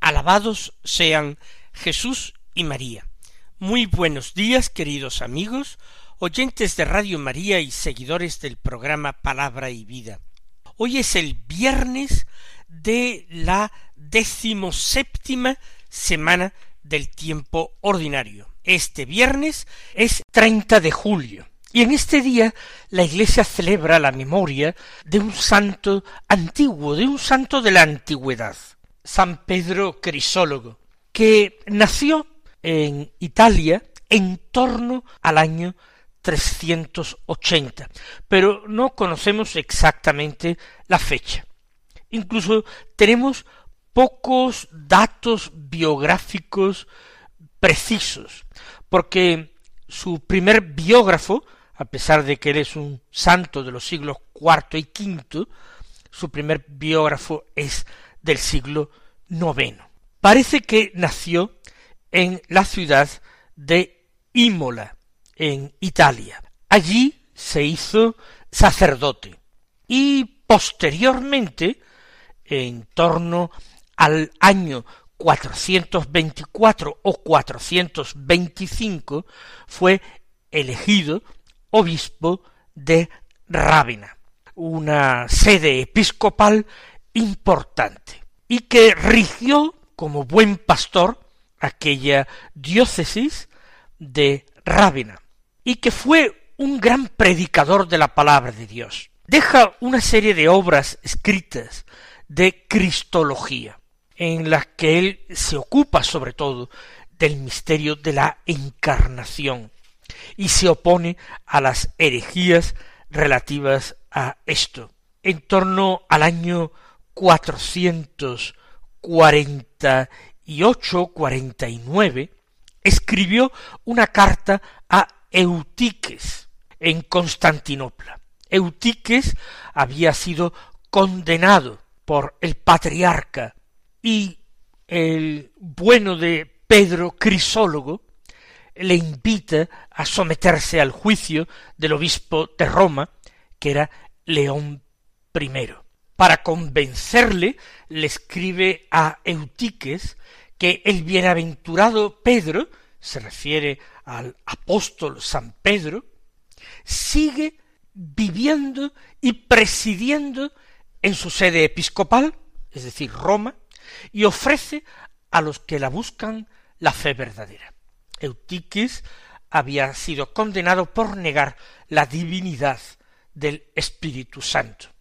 Alabados sean Jesús y María. Muy buenos días, queridos amigos, oyentes de Radio María y seguidores del programa Palabra y Vida. Hoy es el viernes de la decimoséptima semana del tiempo ordinario. Este viernes es 30 de julio y en este día la Iglesia celebra la memoria de un santo antiguo, de un santo de la antigüedad, San Pedro Crisólogo, que nació en Italia en torno al año 380, pero no conocemos exactamente la fecha. Incluso tenemos pocos datos biográficos precisos, porque su primer biógrafo, a pesar de que él es un santo de los siglos cuarto y quinto, su primer biógrafo es del siglo noveno. Parece que nació en la ciudad de Imola, en Italia. Allí se hizo sacerdote y posteriormente, en torno al año 424 o 425, fue elegido obispo de Rávena, una sede episcopal importante, y que rigió como buen pastor aquella diócesis de Rávena, y que fue un gran predicador de la palabra de Dios. Deja una serie de obras escritas de cristología, en las que él se ocupa sobre todo del misterio de la encarnación, y se opone a las herejías relativas a esto. En torno al año cuatrocientos cuarenta y ocho, cuarenta y nueve, escribió una carta a Eutiques en Constantinopla. Eutiques había sido condenado por el patriarca y el bueno de Pedro Crisólogo le invita a someterse al juicio del obispo de Roma, que era León I. Para convencerle, le escribe a Eutiques que el bienaventurado Pedro, se refiere al apóstol San Pedro, sigue viviendo y presidiendo en su sede episcopal, es decir, Roma, y ofrece a los que la buscan la fe verdadera. Eutiques había sido condenado por negar la divinidad del Espíritu Santo.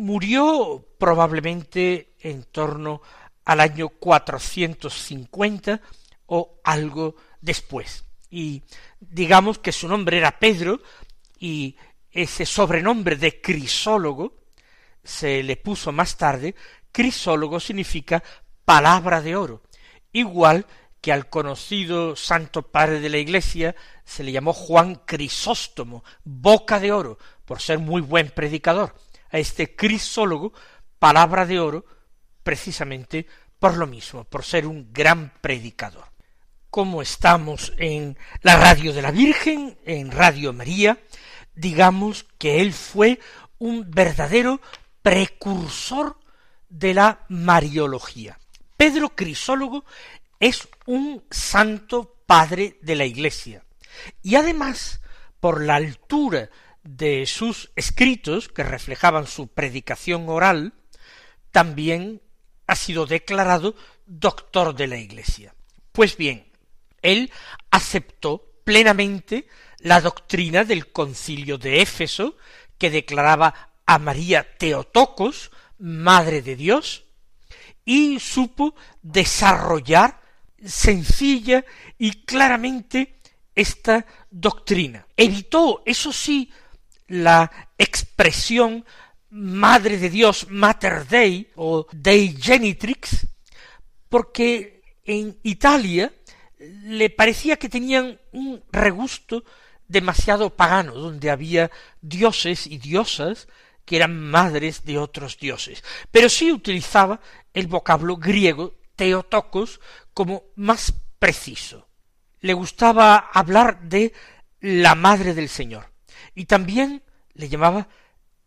Murió probablemente en torno al año 450 o algo después. Y digamos que su nombre era Pedro y ese sobrenombre de crisólogo se le puso más tarde. Crisólogo significa palabra de oro, igual que al conocido santo padre de la iglesia se le llamó Juan Crisóstomo, boca de oro, por ser muy buen predicador. A este crisólogo, palabra de oro, precisamente por lo mismo, por ser un gran predicador. Como estamos en la radio de la Virgen, en Radio María, digamos que él fue un verdadero precursor de la Mariología. Pedro Crisólogo es un santo padre de la Iglesia. Y además, por la altura de sus escritos, que reflejaban su predicación oral, también ha sido declarado doctor de la Iglesia. Pues bien, él aceptó plenamente la doctrina del concilio de Éfeso, que declaraba a María Teotocos, Madre de Dios, y supo desarrollar sencilla y claramente esta doctrina. Evitó, eso sí, la expresión Madre de Dios, Mater Dei o Dei Genitrix, porque en Italia le parecía que tenían un regusto demasiado pagano, donde había dioses y diosas que eran madres de otros dioses, pero sí utilizaba el vocablo griego teotocos como más preciso. Le gustaba hablar de la madre del Señor, y también le llamaba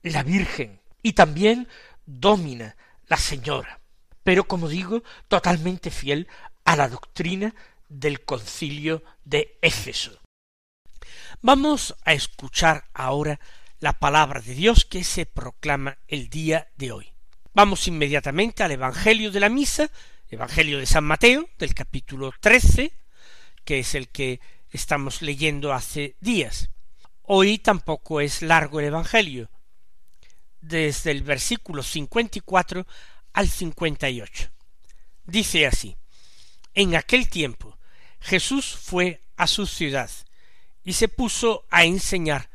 la Virgen, y también Domina, la Señora, pero como digo, totalmente fiel a la doctrina del concilio de Éfeso. Vamos a escuchar ahora la palabra de Dios que se proclama el día de hoy. Vamos inmediatamente al Evangelio de la Misa, Evangelio de San Mateo, del capítulo trece, que es el que estamos leyendo hace días. Hoy tampoco es largo el Evangelio, desde el versículo cincuenta y cuatro al cincuenta y ocho. Dice así, En aquel tiempo Jesús fue a su ciudad y se puso a enseñar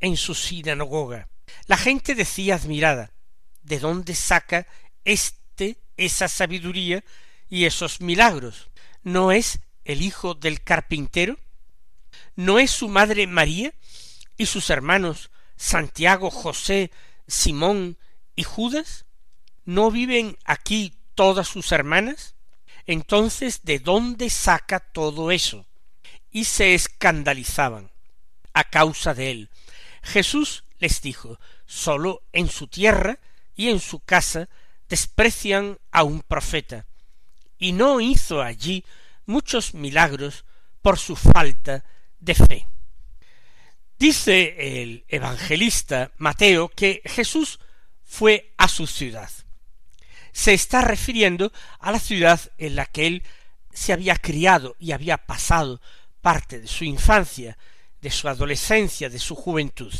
en su sinagoga. La gente decía admirada, ¿de dónde saca éste esa sabiduría y esos milagros? ¿No es el hijo del carpintero? ¿No es su madre María y sus hermanos Santiago, José, Simón y Judas? ¿No viven aquí todas sus hermanas? Entonces, ¿de dónde saca todo eso? Y se escandalizaban a causa de él. Jesús les dijo, sólo en su tierra y en su casa desprecian a un profeta, y no hizo allí muchos milagros por su falta de fe. Dice el evangelista Mateo que Jesús fue a su ciudad. Se está refiriendo a la ciudad en la que él se había criado y había pasado parte de su infancia, de su adolescencia, de su juventud.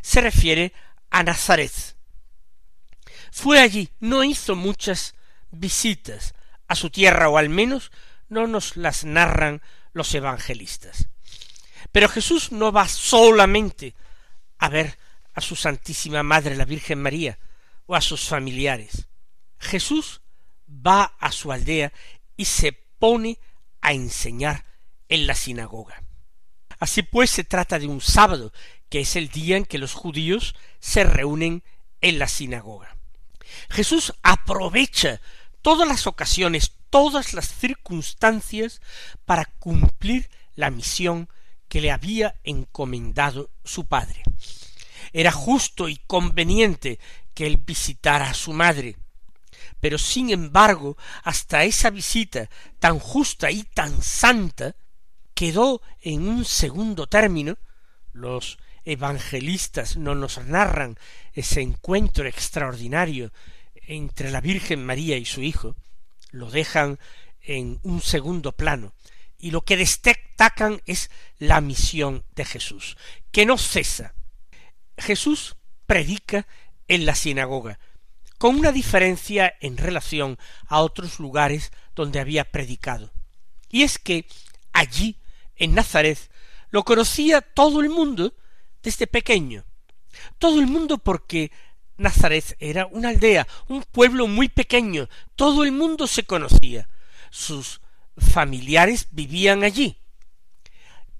Se refiere a Nazaret. Fue allí, no hizo muchas visitas a su tierra, o al menos no nos las narran los evangelistas. Pero Jesús no va solamente a ver a su Santísima Madre la Virgen María o a sus familiares. Jesús va a su aldea y se pone a enseñar en la sinagoga. Así pues se trata de un sábado, que es el día en que los judíos se reúnen en la sinagoga. Jesús aprovecha todas las ocasiones, todas las circunstancias para cumplir la misión que le había encomendado su padre. Era justo y conveniente que él visitara a su madre, pero sin embargo, hasta esa visita tan justa y tan santa quedó en un segundo término, los evangelistas no nos narran ese encuentro extraordinario entre la Virgen María y su Hijo, lo dejan en un segundo plano, y lo que destacan es la misión de Jesús, que no cesa. Jesús predica en la sinagoga, con una diferencia en relación a otros lugares donde había predicado. Y es que allí, en Nazaret, lo conocía todo el mundo desde pequeño. Todo el mundo porque Nazaret era una aldea, un pueblo muy pequeño, todo el mundo se conocía. Sus familiares vivían allí.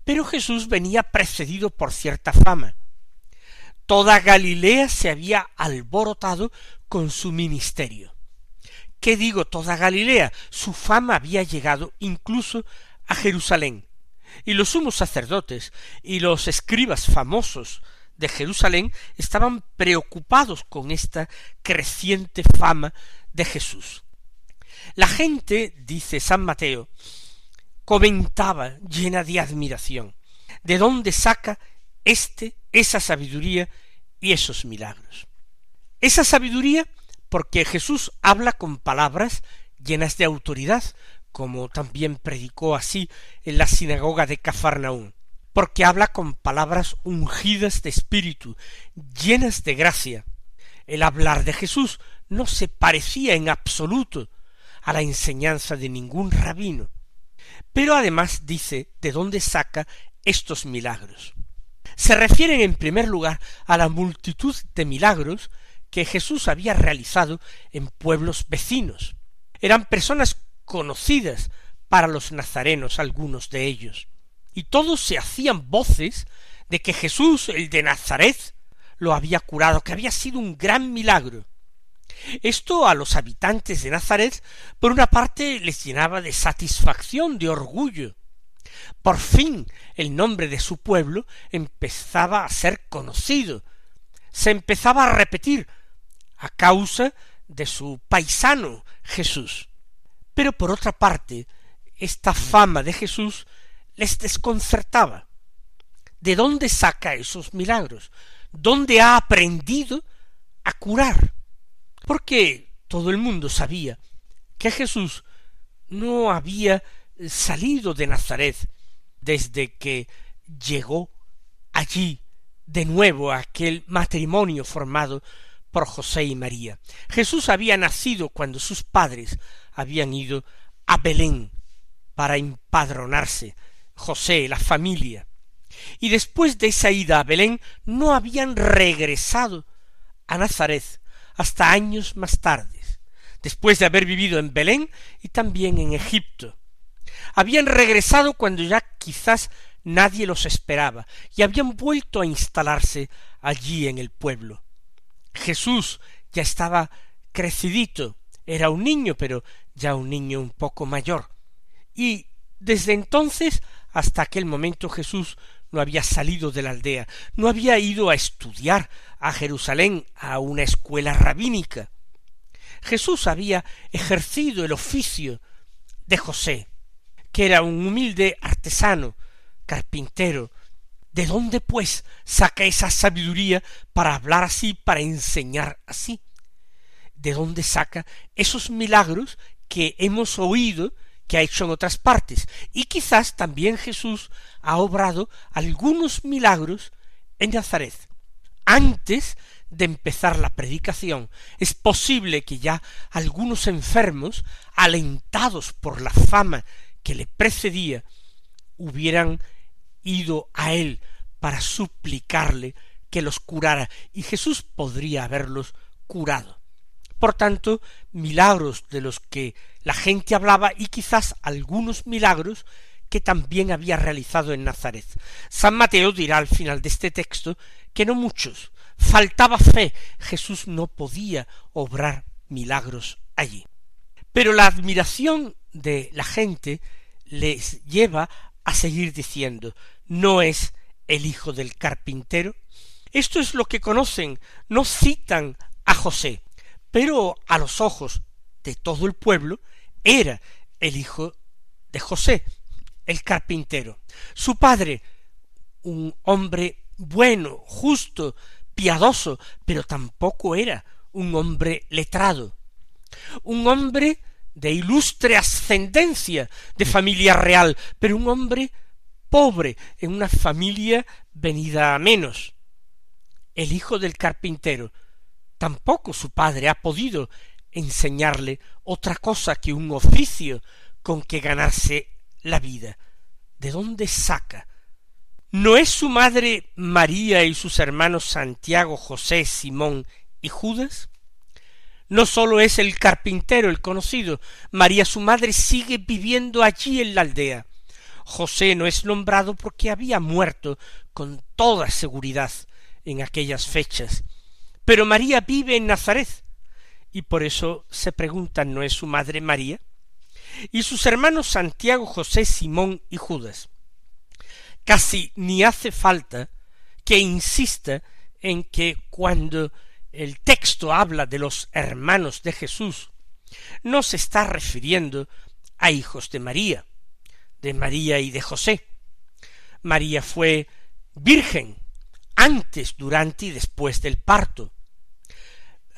Pero Jesús venía precedido por cierta fama. Toda Galilea se había alborotado con su ministerio. ¿Qué digo toda Galilea? Su fama había llegado incluso a Jerusalén. Y los sumos sacerdotes y los escribas famosos de Jerusalén estaban preocupados con esta creciente fama de Jesús. La gente, dice San Mateo, comentaba llena de admiración, ¿de dónde saca éste esa sabiduría y esos milagros? Esa sabiduría porque Jesús habla con palabras llenas de autoridad, como también predicó así en la sinagoga de Cafarnaún, porque habla con palabras ungidas de espíritu, llenas de gracia. El hablar de Jesús no se parecía en absoluto a la enseñanza de ningún rabino. Pero además dice de dónde saca estos milagros. Se refieren en primer lugar a la multitud de milagros que Jesús había realizado en pueblos vecinos. Eran personas conocidas para los nazarenos algunos de ellos. Y todos se hacían voces de que Jesús, el de Nazaret, lo había curado, que había sido un gran milagro. Esto a los habitantes de Nazaret, por una parte, les llenaba de satisfacción, de orgullo. Por fin el nombre de su pueblo empezaba a ser conocido, se empezaba a repetir a causa de su paisano Jesús. Pero por otra parte, esta fama de Jesús les desconcertaba. ¿De dónde saca esos milagros? ¿Dónde ha aprendido a curar? Porque todo el mundo sabía que Jesús no había salido de Nazaret desde que llegó allí de nuevo aquel matrimonio formado por José y María. Jesús había nacido cuando sus padres habían ido a Belén para empadronarse, José, la familia. Y después de esa ida a Belén no habían regresado a Nazaret hasta años más tarde, después de haber vivido en Belén y también en Egipto. Habían regresado cuando ya quizás nadie los esperaba y habían vuelto a instalarse allí en el pueblo. Jesús ya estaba crecidito, era un niño, pero ya un niño un poco mayor. Y desde entonces hasta aquel momento Jesús no había salido de la aldea, no había ido a estudiar a Jerusalén a una escuela rabínica. Jesús había ejercido el oficio de José, que era un humilde artesano, carpintero. ¿De dónde, pues, saca esa sabiduría para hablar así, para enseñar así? ¿De dónde saca esos milagros que hemos oído que ha hecho en otras partes? Y quizás también Jesús ha obrado algunos milagros en Nazaret. Antes de empezar la predicación, es posible que ya algunos enfermos, alentados por la fama que le precedía, hubieran ido a él para suplicarle que los curara, y Jesús podría haberlos curado. Por tanto, milagros de los que la gente hablaba y quizás algunos milagros que también había realizado en Nazaret. San Mateo dirá al final de este texto que no muchos, faltaba fe, Jesús no podía obrar milagros allí. Pero la admiración de la gente les lleva a seguir diciendo no es el hijo del carpintero. Esto es lo que conocen, no citan a José, pero a los ojos de todo el pueblo era el hijo de José, el carpintero. Su padre, un hombre bueno, justo, piadoso, pero tampoco era un hombre letrado, un hombre de ilustre ascendencia, de familia real, pero un hombre pobre, en una familia venida a menos. El hijo del carpintero, tampoco su padre ha podido enseñarle otra cosa que un oficio con que ganarse la vida. ¿De dónde saca? ¿No es su madre María y sus hermanos Santiago, José, Simón y Judas? No sólo es el carpintero el conocido, María su madre sigue viviendo allí en la aldea. José no es nombrado porque había muerto con toda seguridad en aquellas fechas. Pero María vive en Nazaret, y por eso se preguntan ¿no es su madre María? Y sus hermanos Santiago, José, Simón y Judas. Casi ni hace falta que insista en que cuando el texto habla de los hermanos de Jesús, no se está refiriendo a hijos de María, de María y de José. María fue virgen antes, durante y después del parto.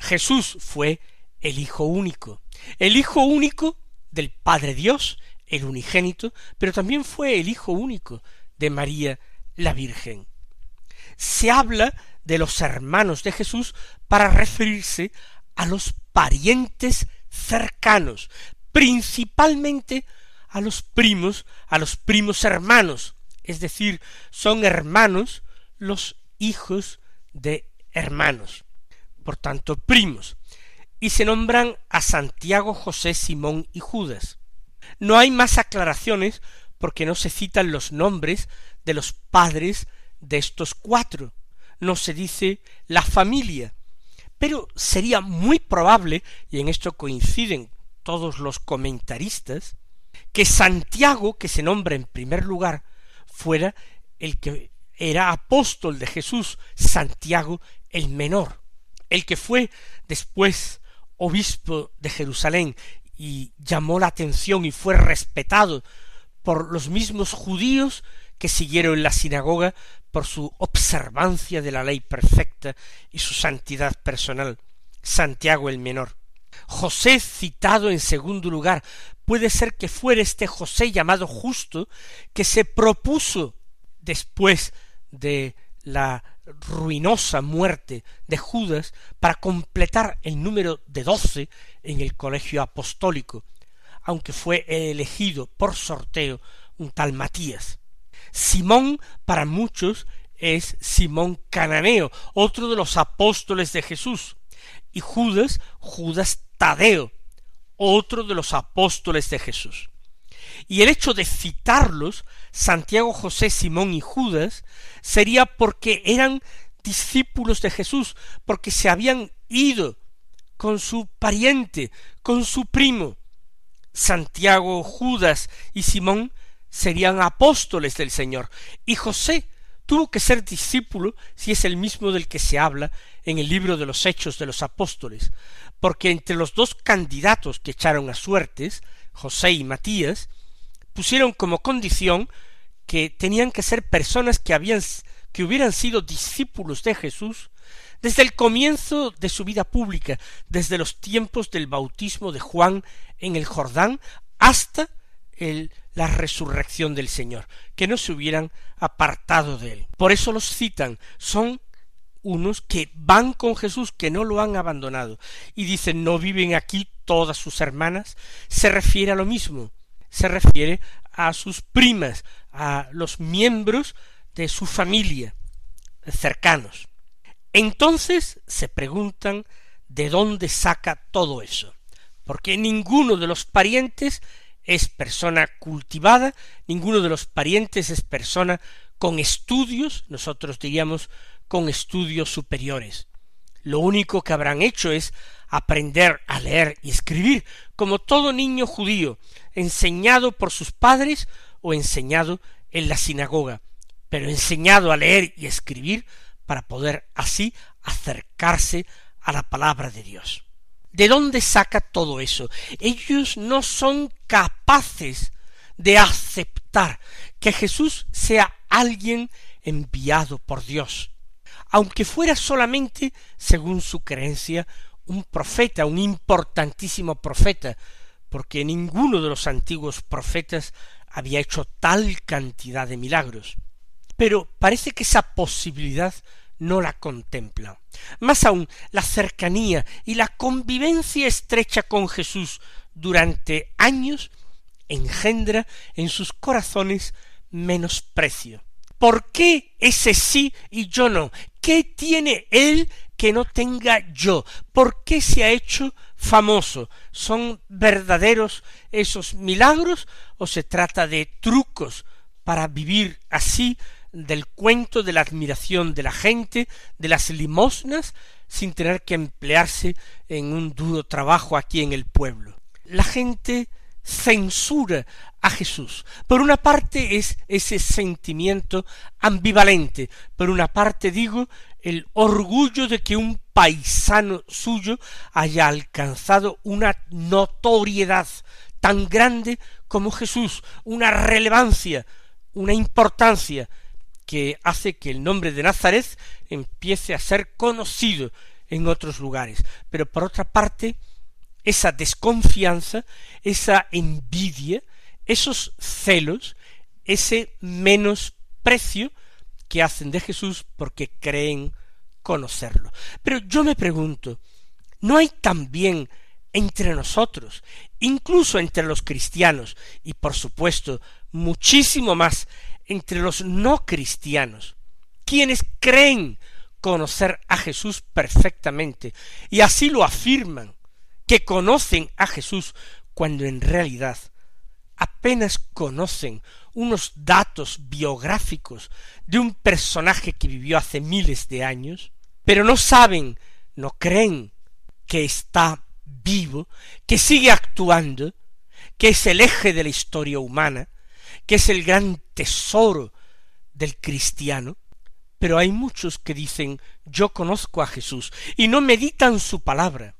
Jesús fue el Hijo único, el Hijo único del Padre Dios, el unigénito, pero también fue el Hijo único de María la Virgen. Se habla de los hermanos de Jesús para referirse a los parientes cercanos, principalmente a los primos, a los primos hermanos, es decir, son hermanos los hijos de hermanos, por tanto primos, y se nombran a Santiago, José, Simón y Judas. No hay más aclaraciones porque no se citan los nombres de los padres de estos cuatro, no se dice la familia, pero sería muy probable, y en esto coinciden todos los comentaristas, que Santiago, que se nombra en primer lugar, fuera el que era apóstol de Jesús, Santiago el menor, el que fue después obispo de Jerusalén y llamó la atención y fue respetado por los mismos judíos que siguieron la sinagoga por su observancia de la ley perfecta y su santidad personal, Santiago el menor. José citado en segundo lugar, puede ser que fuera este José llamado justo, que se propuso después de la ruinosa muerte de Judas para completar el número de doce en el colegio apostólico, aunque fue elegido por sorteo un tal Matías. Simón para muchos es Simón Cananeo, otro de los apóstoles de Jesús, y Judas, Judas Tadeo, otro de los apóstoles de Jesús. Y el hecho de citarlos, Santiago, José, Simón y Judas, sería porque eran discípulos de Jesús, porque se habían ido con su pariente, con su primo. Santiago, Judas y Simón serían apóstoles del Señor, y José tuvo que ser discípulo si es el mismo del que se habla en el libro de los Hechos de los Apóstoles, porque entre los dos candidatos que echaron a suertes, José y Matías, pusieron como condición que tenían que ser personas que habían que hubieran sido discípulos de Jesús desde el comienzo de su vida pública, desde los tiempos del bautismo de Juan en el Jordán hasta el, la resurrección del Señor, que no se hubieran apartado de él. Por eso los citan, son unos que van con Jesús, que no lo han abandonado, y dicen no viven aquí todas sus hermanas, se refiere a lo mismo, se refiere a sus primas, a los miembros de su familia cercanos. Entonces se preguntan de dónde saca todo eso, porque ninguno de los parientes es persona cultivada, ninguno de los parientes es persona con estudios, nosotros diríamos con estudios superiores. Lo único que habrán hecho es aprender a leer y escribir, como todo niño judío, enseñado por sus padres o enseñado en la sinagoga, pero enseñado a leer y escribir para poder así acercarse a la palabra de Dios. ¿De dónde saca todo eso? Ellos no son capaces de aceptar que Jesús sea alguien enviado por Dios, aunque fuera solamente, según su creencia, un profeta, un importantísimo profeta, porque ninguno de los antiguos profetas había hecho tal cantidad de milagros. Pero parece que esa posibilidad no la contempla. Más aún, la cercanía y la convivencia estrecha con Jesús durante años engendra en sus corazones menosprecio. ¿Por qué ese sí y yo no? ¿Qué tiene él que no tenga yo? ¿Por qué se ha hecho famoso? ¿Son verdaderos esos milagros o se trata de trucos para vivir así del cuento de la admiración de la gente, de las limosnas, sin tener que emplearse en un duro trabajo aquí en el pueblo. La gente censura a Jesús. Por una parte es ese sentimiento ambivalente, por una parte digo el orgullo de que un paisano suyo haya alcanzado una notoriedad tan grande como Jesús, una relevancia, una importancia que hace que el nombre de Nazaret empiece a ser conocido en otros lugares. Pero por otra parte, esa desconfianza, esa envidia, esos celos, ese menosprecio que hacen de Jesús porque creen conocerlo. Pero yo me pregunto, ¿no hay también entre nosotros, incluso entre los cristianos, y por supuesto muchísimo más entre los no cristianos, quienes creen conocer a Jesús perfectamente, y así lo afirman, que conocen a Jesús cuando en realidad apenas conocen unos datos biográficos de un personaje que vivió hace miles de años, pero no saben, no creen que está vivo, que sigue actuando, que es el eje de la historia humana, que es el gran tesoro del cristiano, pero hay muchos que dicen yo conozco a Jesús y no meditan su palabra.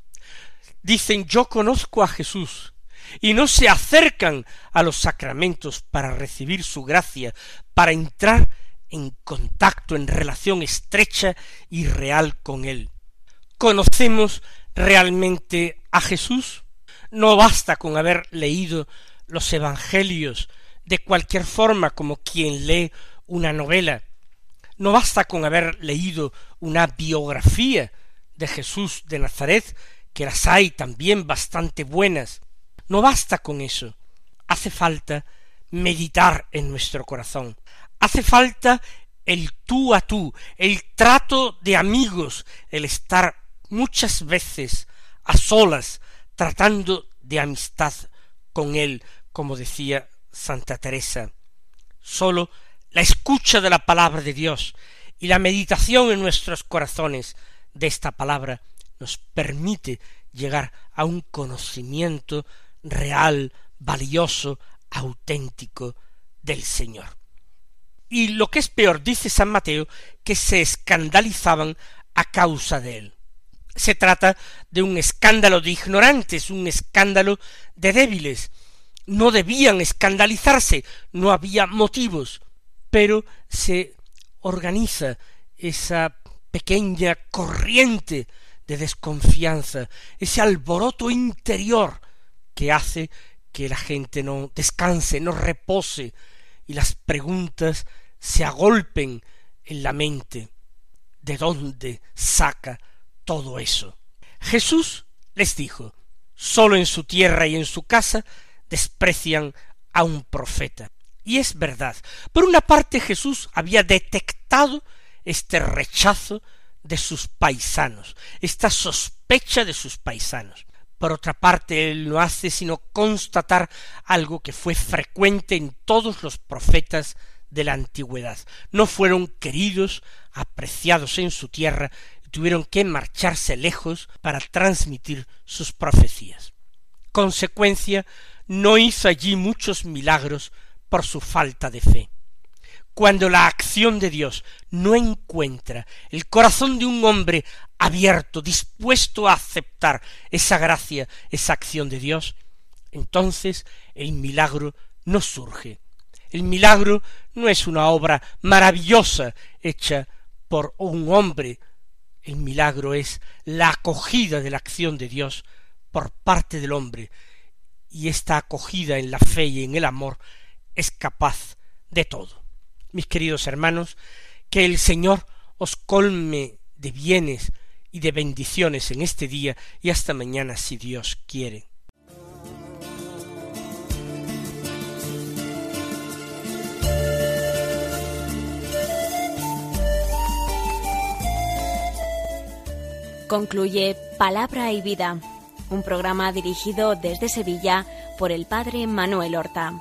Dicen yo conozco a Jesús y no se acercan a los sacramentos para recibir su gracia, para entrar en contacto, en relación estrecha y real con Él. ¿Conocemos realmente a Jesús? No basta con haber leído los Evangelios de cualquier forma como quien lee una novela. No basta con haber leído una biografía de Jesús de Nazaret, que las hay también bastante buenas. No basta con eso. Hace falta meditar en nuestro corazón. Hace falta el tú a tú, el trato de amigos, el estar muchas veces a solas, tratando de amistad con él, como decía Santa Teresa. Sólo la escucha de la palabra de Dios y la meditación en nuestros corazones de esta palabra nos permite llegar a un conocimiento real, valioso, auténtico del Señor. Y lo que es peor, dice San Mateo, que se escandalizaban a causa de él. Se trata de un escándalo de ignorantes, un escándalo de débiles. No debían escandalizarse, no había motivos, pero se organiza esa pequeña corriente de desconfianza, ese alboroto interior que hace que la gente no descanse, no repose, y las preguntas se agolpen en la mente. ¿De dónde saca todo eso? Jesús les dijo, sólo en su tierra y en su casa desprecian a un profeta. Y es verdad. Por una parte Jesús había detectado este rechazo de sus paisanos, esta sospecha de sus paisanos. Por otra parte, él no hace sino constatar algo que fue frecuente en todos los profetas de la antigüedad. No fueron queridos, apreciados en su tierra, y tuvieron que marcharse lejos para transmitir sus profecías. Consecuencia, no hizo allí muchos milagros por su falta de fe. Cuando la acción de Dios no encuentra el corazón de un hombre abierto, dispuesto a aceptar esa gracia, esa acción de Dios, entonces el milagro no surge. El milagro no es una obra maravillosa hecha por un hombre. El milagro es la acogida de la acción de Dios por parte del hombre, y esta acogida en la fe y en el amor es capaz de todo mis queridos hermanos, que el Señor os colme de bienes y de bendiciones en este día y hasta mañana si Dios quiere. Concluye Palabra y Vida, un programa dirigido desde Sevilla por el Padre Manuel Horta.